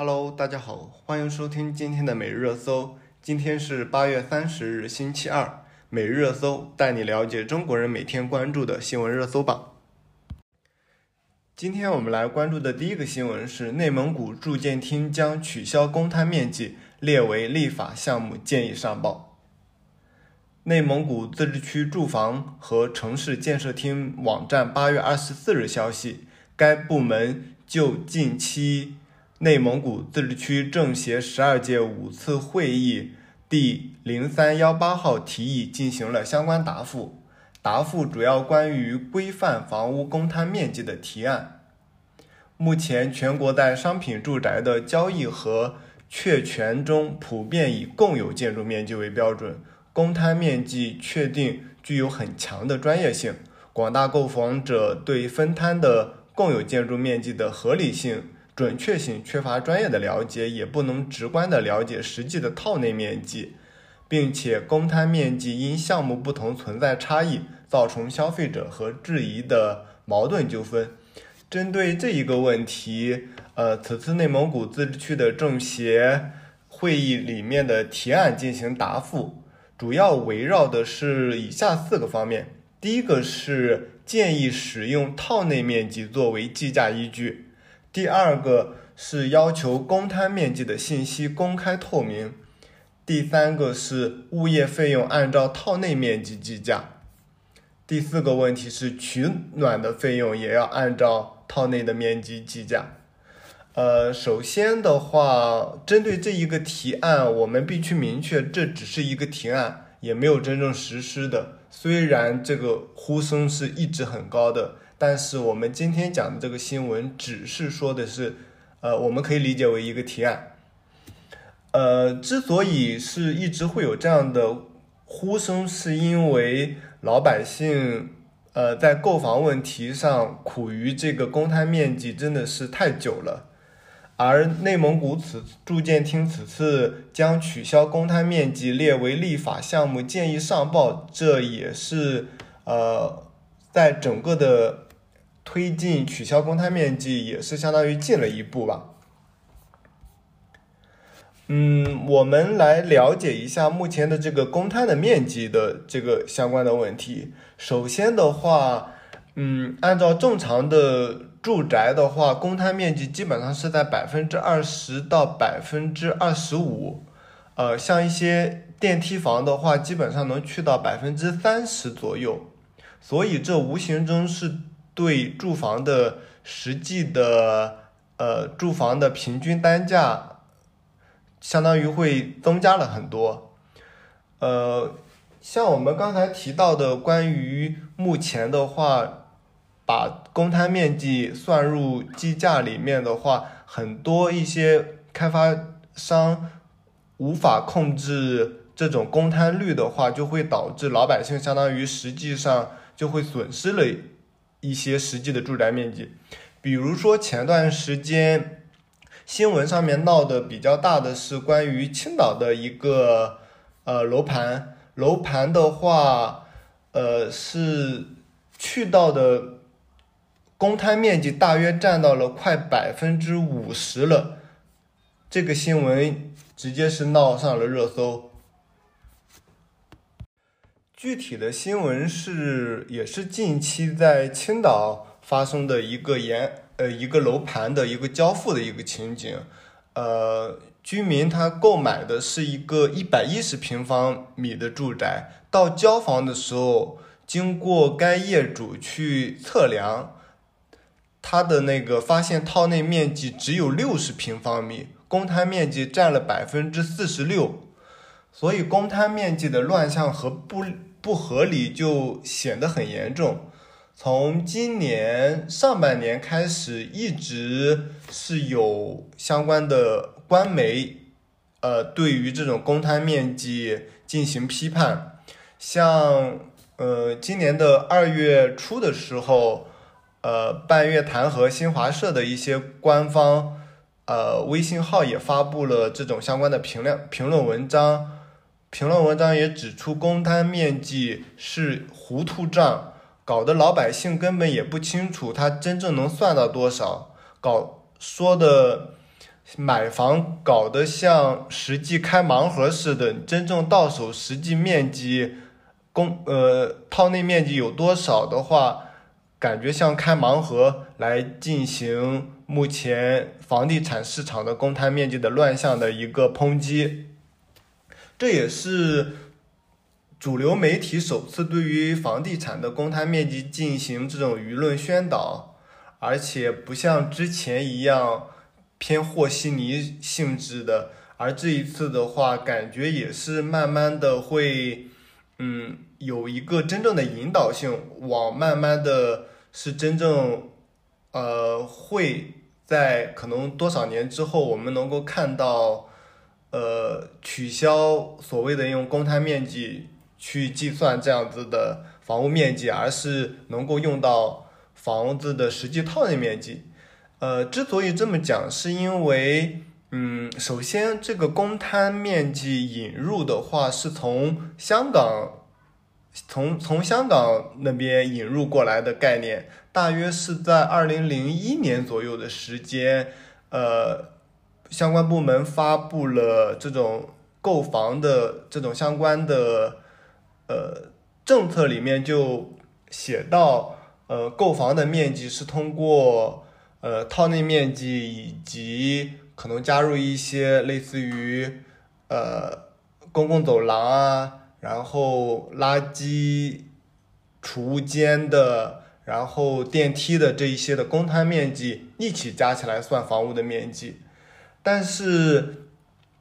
Hello，大家好，欢迎收听今天的每日热搜。今天是八月三十日，星期二。每日热搜带你了解中国人每天关注的新闻热搜榜。今天我们来关注的第一个新闻是：内蒙古住建厅将取消公摊面积列为立法项目，建议上报。内蒙古自治区住房和城市建设厅网站八月二十四日消息，该部门就近期。内蒙古自治区政协十二届五次会议第零三幺八号提议进行了相关答复，答复主要关于规范房屋公摊面积的提案。目前，全国在商品住宅的交易和确权中，普遍以共有建筑面积为标准，公摊面积确定具有很强的专业性，广大购房者对分摊的共有建筑面积的合理性。准确性缺乏专业的了解，也不能直观的了解实际的套内面积，并且公摊面积因项目不同存在差异，造成消费者和质疑的矛盾纠纷。针对这一个问题，呃，此次内蒙古自治区的政协会议里面的提案进行答复，主要围绕的是以下四个方面：第一个是建议使用套内面积作为计价依据。第二个是要求公摊面积的信息公开透明，第三个是物业费用按照套内面积计价，第四个问题是取暖的费用也要按照套内的面积计价。呃，首先的话，针对这一个提案，我们必须明确，这只是一个提案，也没有真正实施的。虽然这个呼声是一直很高的。但是我们今天讲的这个新闻，只是说的是，呃，我们可以理解为一个提案。呃，之所以是一直会有这样的呼声，是因为老百姓，呃，在购房问题上苦于这个公摊面积真的是太久了。而内蒙古此住建厅此次将取消公摊面积列为立法项目，建议上报，这也是呃，在整个的。推进取消公摊面积也是相当于进了一步吧。嗯，我们来了解一下目前的这个公摊的面积的这个相关的问题。首先的话，嗯，按照正常的住宅的话，公摊面积基本上是在百分之二十到百分之二十五。呃，像一些电梯房的话，基本上能去到百分之三十左右。所以这无形中是。对住房的实际的呃住房的平均单价，相当于会增加了很多。呃，像我们刚才提到的，关于目前的话，把公摊面积算入计价里面的话，很多一些开发商无法控制这种公摊率的话，就会导致老百姓相当于实际上就会损失了。一些实际的住宅面积，比如说前段时间新闻上面闹得比较大的是关于青岛的一个呃楼盘，楼盘的话，呃是去到的公摊面积大约占到了快百分之五十了，这个新闻直接是闹上了热搜。具体的新闻是，也是近期在青岛发生的一个研呃一个楼盘的一个交付的一个情景，呃，居民他购买的是一个一百一十平方米的住宅，到交房的时候，经过该业主去测量，他的那个发现套内面积只有六十平方米，公摊面积占了百分之四十六，所以公摊面积的乱象和不。不合理就显得很严重。从今年上半年开始，一直是有相关的官媒，呃，对于这种公摊面积进行批判。像呃，今年的二月初的时候，呃，半月谈和新华社的一些官方呃微信号也发布了这种相关的评论评论文章。评论文章也指出，公摊面积是糊涂账，搞得老百姓根本也不清楚它真正能算到多少。搞说的买房搞得像实际开盲盒似的，真正到手实际面积公呃套内面积有多少的话，感觉像开盲盒来进行目前房地产市场的公摊面积的乱象的一个抨击。这也是主流媒体首次对于房地产的公摊面积进行这种舆论宣导，而且不像之前一样。偏和稀泥性质的，而这一次的话，感觉也是慢慢的会，嗯，有一个真正的引导性，往慢慢的是真正，呃，会在可能多少年之后，我们能够看到，呃，取消所谓的用公摊面积去计算这样子的房屋面积，而是能够用到房子的实际套内面积。呃，之所以这么讲，是因为，嗯，首先这个公摊面积引入的话，是从香港，从从香港那边引入过来的概念，大约是在二零零一年左右的时间，呃，相关部门发布了这种购房的这种相关的，呃，政策里面就写到，呃，购房的面积是通过。呃，套内面积以及可能加入一些类似于呃公共走廊啊，然后垃圾储物间的，然后电梯的这一些的公摊面积一起加起来算房屋的面积。但是，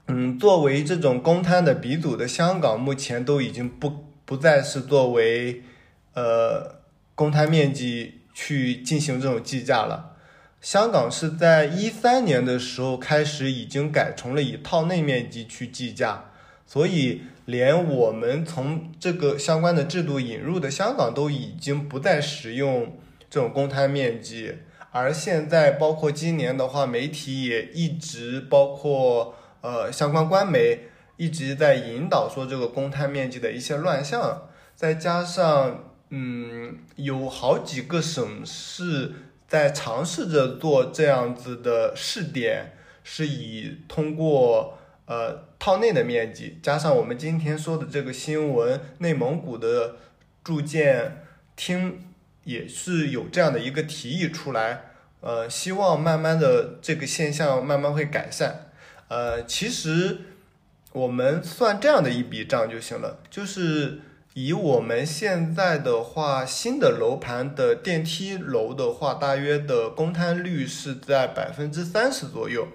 嗯，作为这种公摊的鼻祖的香港，目前都已经不不再是作为呃公摊面积去进行这种计价了。香港是在一三年的时候开始已经改成了以套内面积去计价，所以连我们从这个相关的制度引入的香港都已经不再使用这种公摊面积，而现在包括今年的话，媒体也一直包括呃相关官媒一直在引导说这个公摊面积的一些乱象，再加上嗯有好几个省市。在尝试着做这样子的试点，是以通过呃套内的面积，加上我们今天说的这个新闻，内蒙古的住建厅也是有这样的一个提议出来，呃，希望慢慢的这个现象慢慢会改善。呃，其实我们算这样的一笔账就行了，就是。以我们现在的话，新的楼盘的电梯楼的话，大约的公摊率是在百分之三十左右。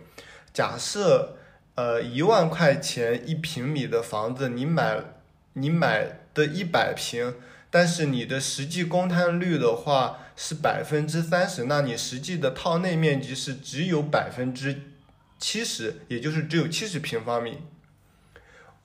假设，呃，一万块钱一平米的房子，你买你买的一百平，但是你的实际公摊率的话是百分之三十，那你实际的套内面积是只有百分之七十，也就是只有七十平方米。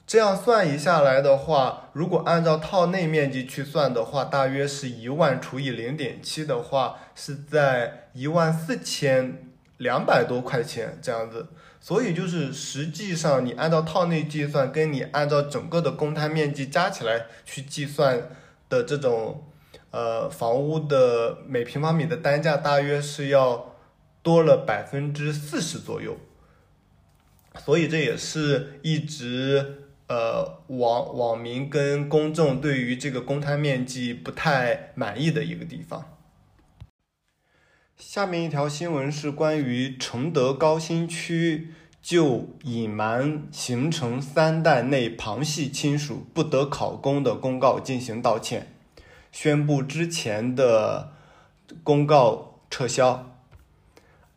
这样算一下来的话，如果按照套内面积去算的话，大约是一万除以零点七的话，是在一万四千两百多块钱这样子。所以就是实际上你按照套内计算，跟你按照整个的公摊面积加起来去计算的这种，呃，房屋的每平方米的单价大约是要多了百分之四十左右。所以这也是一直。呃，网网民跟公众对于这个公摊面积不太满意的一个地方。下面一条新闻是关于承德高新区就隐瞒形成三代内旁系亲属不得考公的公告进行道歉，宣布之前的公告撤销。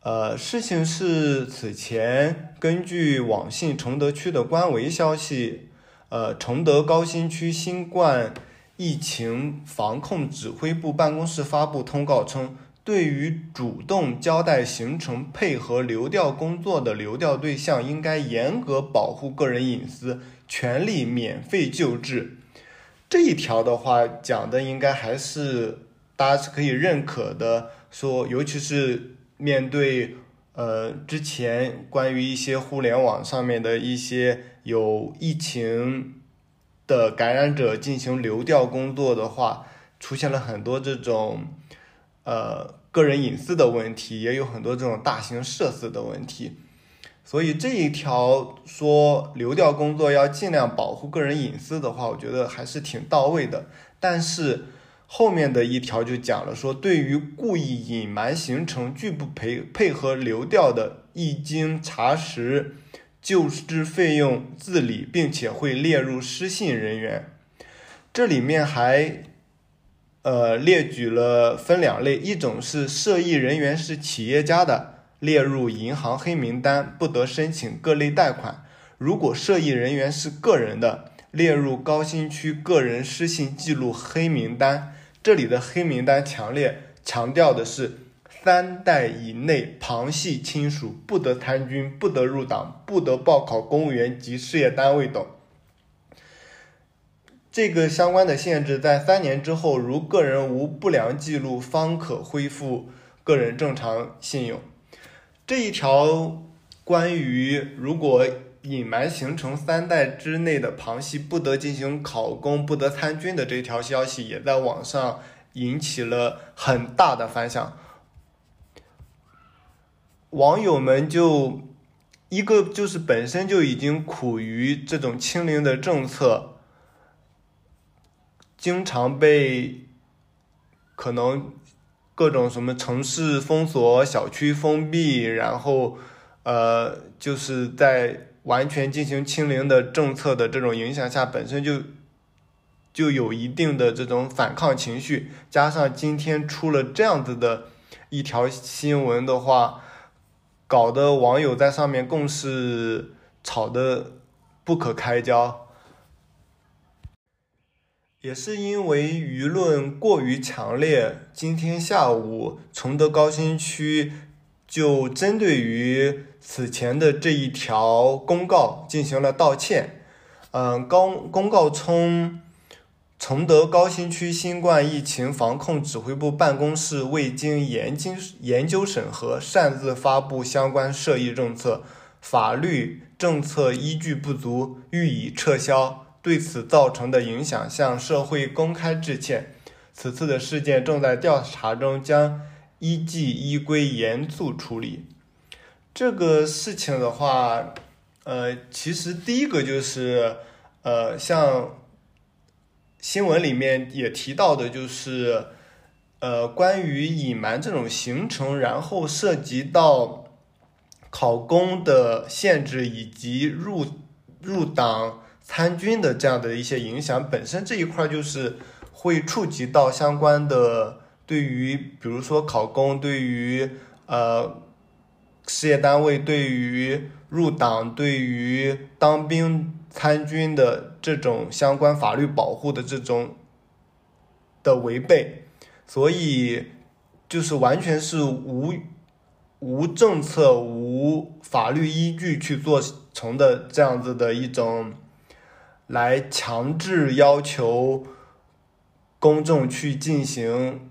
呃，事情是此前根据网信承德区的官微消息，呃，承德高新区新冠疫情防控指挥部办公室发布通告称，对于主动交代行程配合流调工作的流调对象，应该严格保护个人隐私，全力免费救治。这一条的话，讲的应该还是大家是可以认可的，说尤其是。面对呃之前关于一些互联网上面的一些有疫情的感染者进行流调工作的话，出现了很多这种呃个人隐私的问题，也有很多这种大型社死的问题，所以这一条说流调工作要尽量保护个人隐私的话，我觉得还是挺到位的。但是后面的一条就讲了，说对于故意隐瞒行程、拒不配配合流调的，一经查实，救治费用自理，并且会列入失信人员。这里面还呃列举了分两类，一种是涉疫人员是企业家的。列入银行黑名单，不得申请各类贷款。如果涉疫人员是个人的，列入高新区个人失信记录黑名单。这里的黑名单强烈强调的是三代以内旁系亲属不得参军、不得入党、不得报考公务员及事业单位等。这个相关的限制在三年之后，如个人无不良记录，方可恢复个人正常信用。这一条关于如果隐瞒行程三代之内的旁系不得进行考公、不得参军的这条消息，也在网上引起了很大的反响。网友们就一个就是本身就已经苦于这种清零的政策，经常被可能。各种什么城市封锁、小区封闭，然后，呃，就是在完全进行清零的政策的这种影响下，本身就就有一定的这种反抗情绪，加上今天出了这样子的一条新闻的话，搞得网友在上面更是吵得不可开交。也是因为舆论过于强烈，今天下午崇德高新区就针对于此前的这一条公告进行了道歉。嗯，公公告称，崇德高新区新冠疫情防控指挥部办公室未经研经研究审核，擅自发布相关涉疫政策，法律政策依据不足，予以撤销。对此造成的影响，向社会公开致歉。此次的事件正在调查中，将依纪依规严肃处理。这个事情的话，呃，其实第一个就是，呃，像新闻里面也提到的，就是，呃，关于隐瞒这种行程，然后涉及到考公的限制以及入入党。参军的这样的一些影响，本身这一块就是会触及到相关的，对于比如说考公，对于呃事业单位，对于入党，对于当兵参军的这种相关法律保护的这种的违背，所以就是完全是无无政策、无法律依据去做成的这样子的一种。来强制要求公众去进行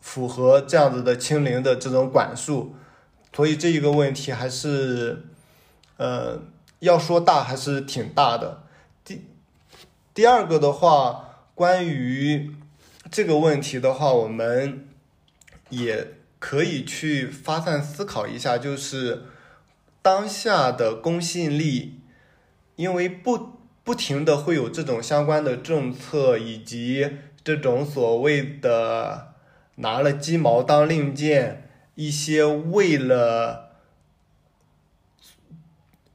符合这样子的清零的这种管束，所以这一个问题还是，呃，要说大还是挺大的。第第二个的话，关于这个问题的话，我们也可以去发散思考一下，就是当下的公信力，因为不。不停的会有这种相关的政策，以及这种所谓的拿了鸡毛当令箭，一些为了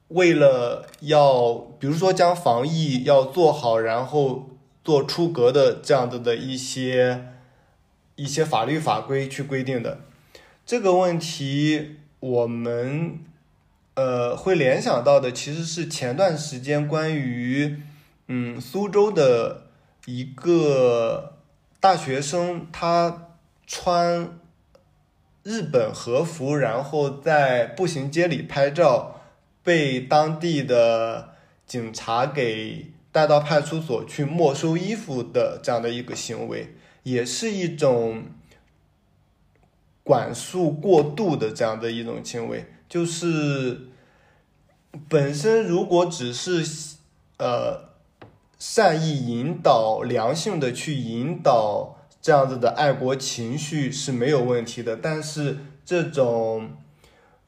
为了要，比如说将防疫要做好，然后做出格的这样子的一些一些法律法规去规定的这个问题，我们。呃，会联想到的其实是前段时间关于，嗯，苏州的一个大学生，他穿日本和服，然后在步行街里拍照，被当地的警察给带到派出所去没收衣服的这样的一个行为，也是一种管束过度的这样的一种行为。就是本身如果只是呃善意引导、良性的去引导这样子的爱国情绪是没有问题的，但是这种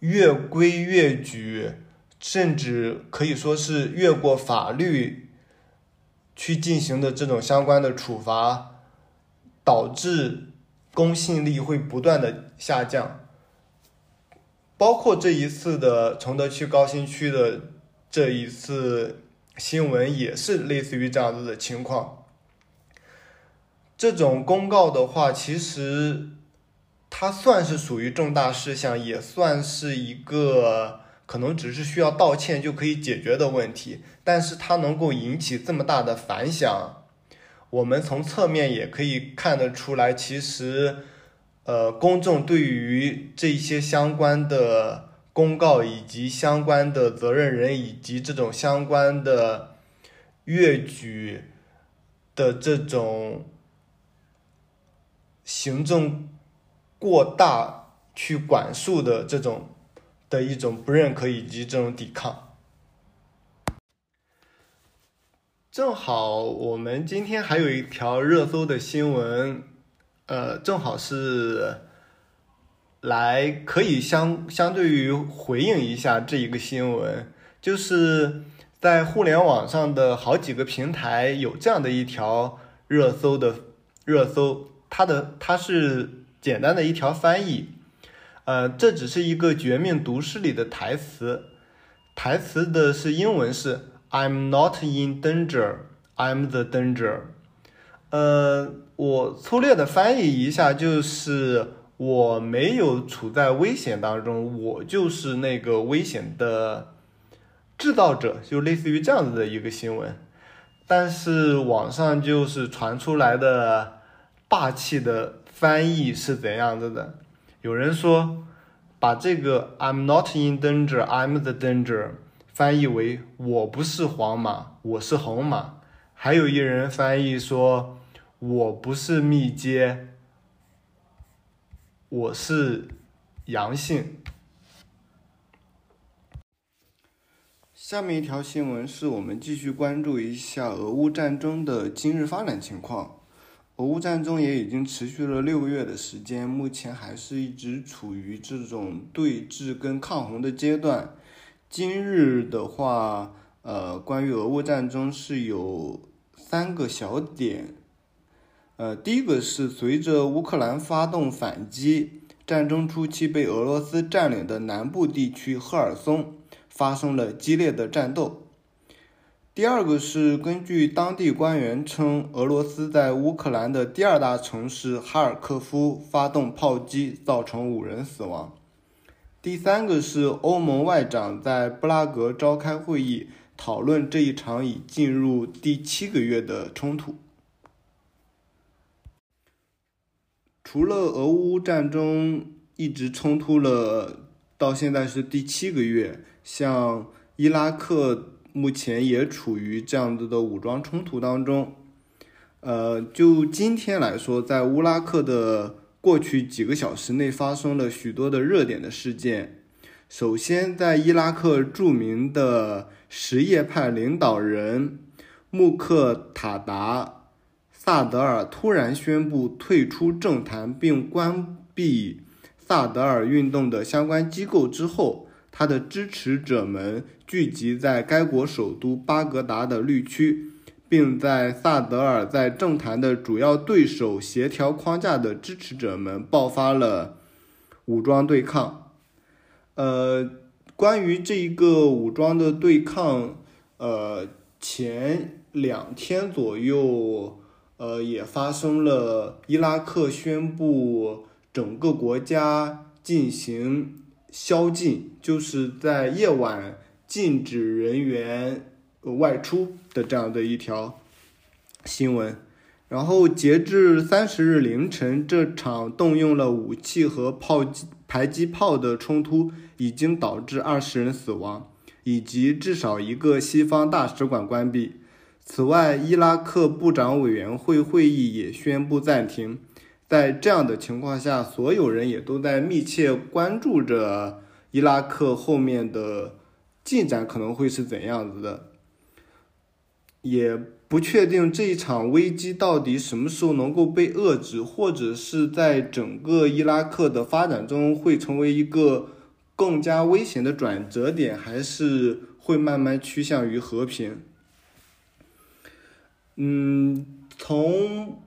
越规越矩、甚至可以说是越过法律去进行的这种相关的处罚，导致公信力会不断的下降。包括这一次的崇德区高新区的这一次新闻，也是类似于这样子的情况。这种公告的话，其实它算是属于重大事项，也算是一个可能只是需要道歉就可以解决的问题。但是它能够引起这么大的反响，我们从侧面也可以看得出来，其实。呃，公众对于这些相关的公告以及相关的责任人以及这种相关的越举的这种行政过大去管束的这种的一种不认可以及这种抵抗，正好我们今天还有一条热搜的新闻。呃，正好是来可以相相对于回应一下这一个新闻，就是在互联网上的好几个平台有这样的一条热搜的热搜，它的它是简单的一条翻译，呃，这只是一个《绝命毒师》里的台词，台词的是英文是 "I'm not in danger, I'm the danger"，呃。我粗略的翻译一下，就是我没有处在危险当中，我就是那个危险的制造者，就类似于这样子的一个新闻。但是网上就是传出来的霸气的翻译是怎样子的？有人说把这个 "I'm not in danger, I'm the danger" 翻译为我不是黄马，我是红马。还有一人翻译说。我不是密接，我是阳性。下面一条新闻是我们继续关注一下俄乌战争的今日发展情况。俄乌战争也已经持续了六个月的时间，目前还是一直处于这种对峙跟抗衡的阶段。今日的话，呃，关于俄乌战争是有三个小点。呃，第一个是随着乌克兰发动反击，战争初期被俄罗斯占领的南部地区赫尔松发生了激烈的战斗。第二个是根据当地官员称，俄罗斯在乌克兰的第二大城市哈尔科夫发动炮击，造成五人死亡。第三个是欧盟外长在布拉格召开会议，讨论这一场已进入第七个月的冲突。除了俄乌战争一直冲突了，到现在是第七个月，像伊拉克目前也处于这样子的武装冲突当中。呃，就今天来说，在乌拉克的过去几个小时内发生了许多的热点的事件。首先，在伊拉克著名的什叶派领导人穆克塔达。萨德尔突然宣布退出政坛，并关闭萨德尔运动的相关机构之后，他的支持者们聚集在该国首都巴格达的绿区，并在萨德尔在政坛的主要对手协调框架的支持者们爆发了武装对抗。呃，关于这一个武装的对抗，呃，前两天左右。呃，也发生了伊拉克宣布整个国家进行宵禁，就是在夜晚禁止人员外出的这样的一条新闻。然后，截至三十日凌晨，这场动用了武器和炮击迫击炮的冲突已经导致二十人死亡，以及至少一个西方大使馆关闭。此外，伊拉克部长委员会会议也宣布暂停。在这样的情况下，所有人也都在密切关注着伊拉克后面的进展可能会是怎样子的，也不确定这一场危机到底什么时候能够被遏制，或者是在整个伊拉克的发展中会成为一个更加危险的转折点，还是会慢慢趋向于和平。嗯，从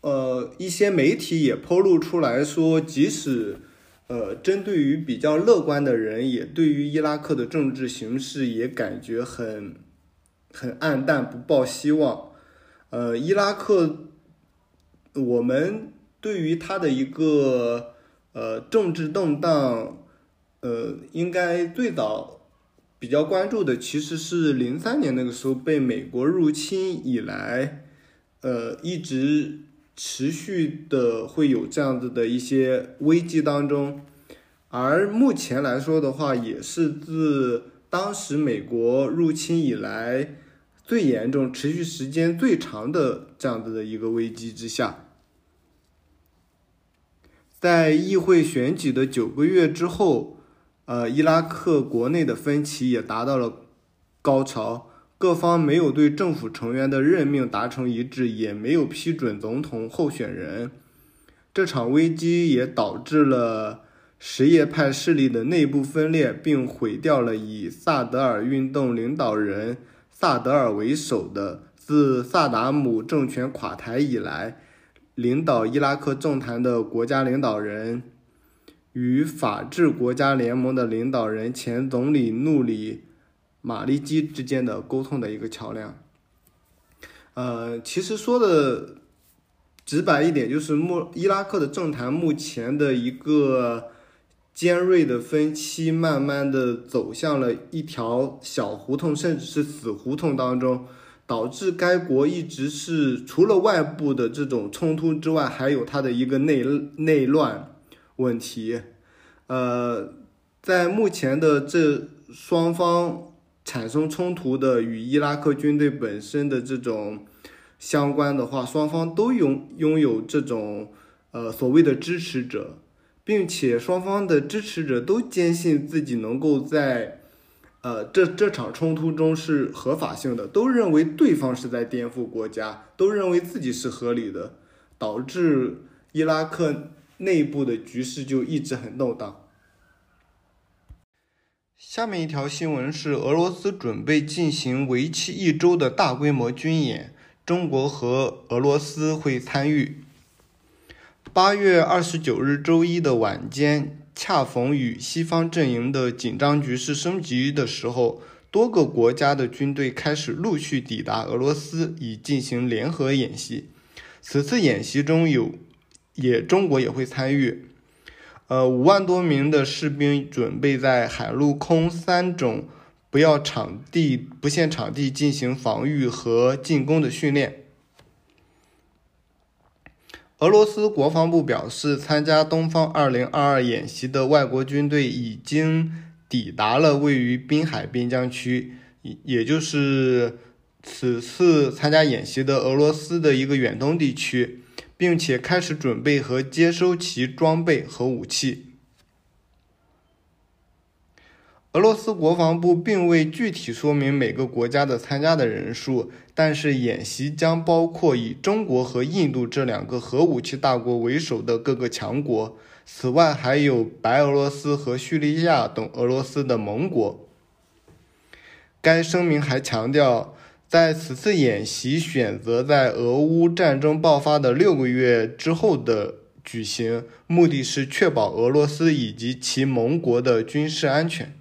呃一些媒体也透露出来说，即使呃针对于比较乐观的人，也对于伊拉克的政治形势也感觉很很暗淡，不抱希望。呃，伊拉克，我们对于他的一个呃政治动荡，呃，应该最早比较关注的其实是零三年那个时候被美国入侵以来，呃，一直持续的会有这样子的一些危机当中，而目前来说的话，也是自当时美国入侵以来。最严重、持续时间最长的这样子的一个危机之下，在议会选举的九个月之后，呃，伊拉克国内的分歧也达到了高潮，各方没有对政府成员的任命达成一致，也没有批准总统候选人。这场危机也导致了什叶派势力的内部分裂，并毁掉了以萨德尔运动领导人。萨德尔为首的自萨达姆政权垮台以来，领导伊拉克政坛的国家领导人与法治国家联盟的领导人前总理努里马利基之间的沟通的一个桥梁。呃，其实说的直白一点，就是目伊拉克的政坛目前的一个。尖锐的分歧慢慢的走向了一条小胡同，甚至是死胡同当中，导致该国一直是除了外部的这种冲突之外，还有它的一个内内乱问题。呃，在目前的这双方产生冲突的与伊拉克军队本身的这种相关的话，双方都拥拥有这种呃所谓的支持者。并且双方的支持者都坚信自己能够在，呃，这这场冲突中是合法性的，都认为对方是在颠覆国家，都认为自己是合理的，导致伊拉克内部的局势就一直很动荡。下面一条新闻是俄罗斯准备进行为期一周的大规模军演，中国和俄罗斯会参与。八月二十九日周一的晚间，恰逢与西方阵营的紧张局势升级的时候，多个国家的军队开始陆续抵达俄罗斯，以进行联合演习。此次演习中有，也中国也会参与。呃，五万多名的士兵准备在海陆空三种不要场地、不限场地进行防御和进攻的训练。俄罗斯国防部表示，参加东方2022演习的外国军队已经抵达了位于滨海边疆区，也也就是此次参加演习的俄罗斯的一个远东地区，并且开始准备和接收其装备和武器。俄罗斯国防部并未具体说明每个国家的参加的人数，但是演习将包括以中国和印度这两个核武器大国为首的各个强国，此外还有白俄罗斯和叙利亚等俄罗斯的盟国。该声明还强调，在此次演习选择在俄乌战争爆发的六个月之后的举行，目的是确保俄罗斯以及其盟国的军事安全。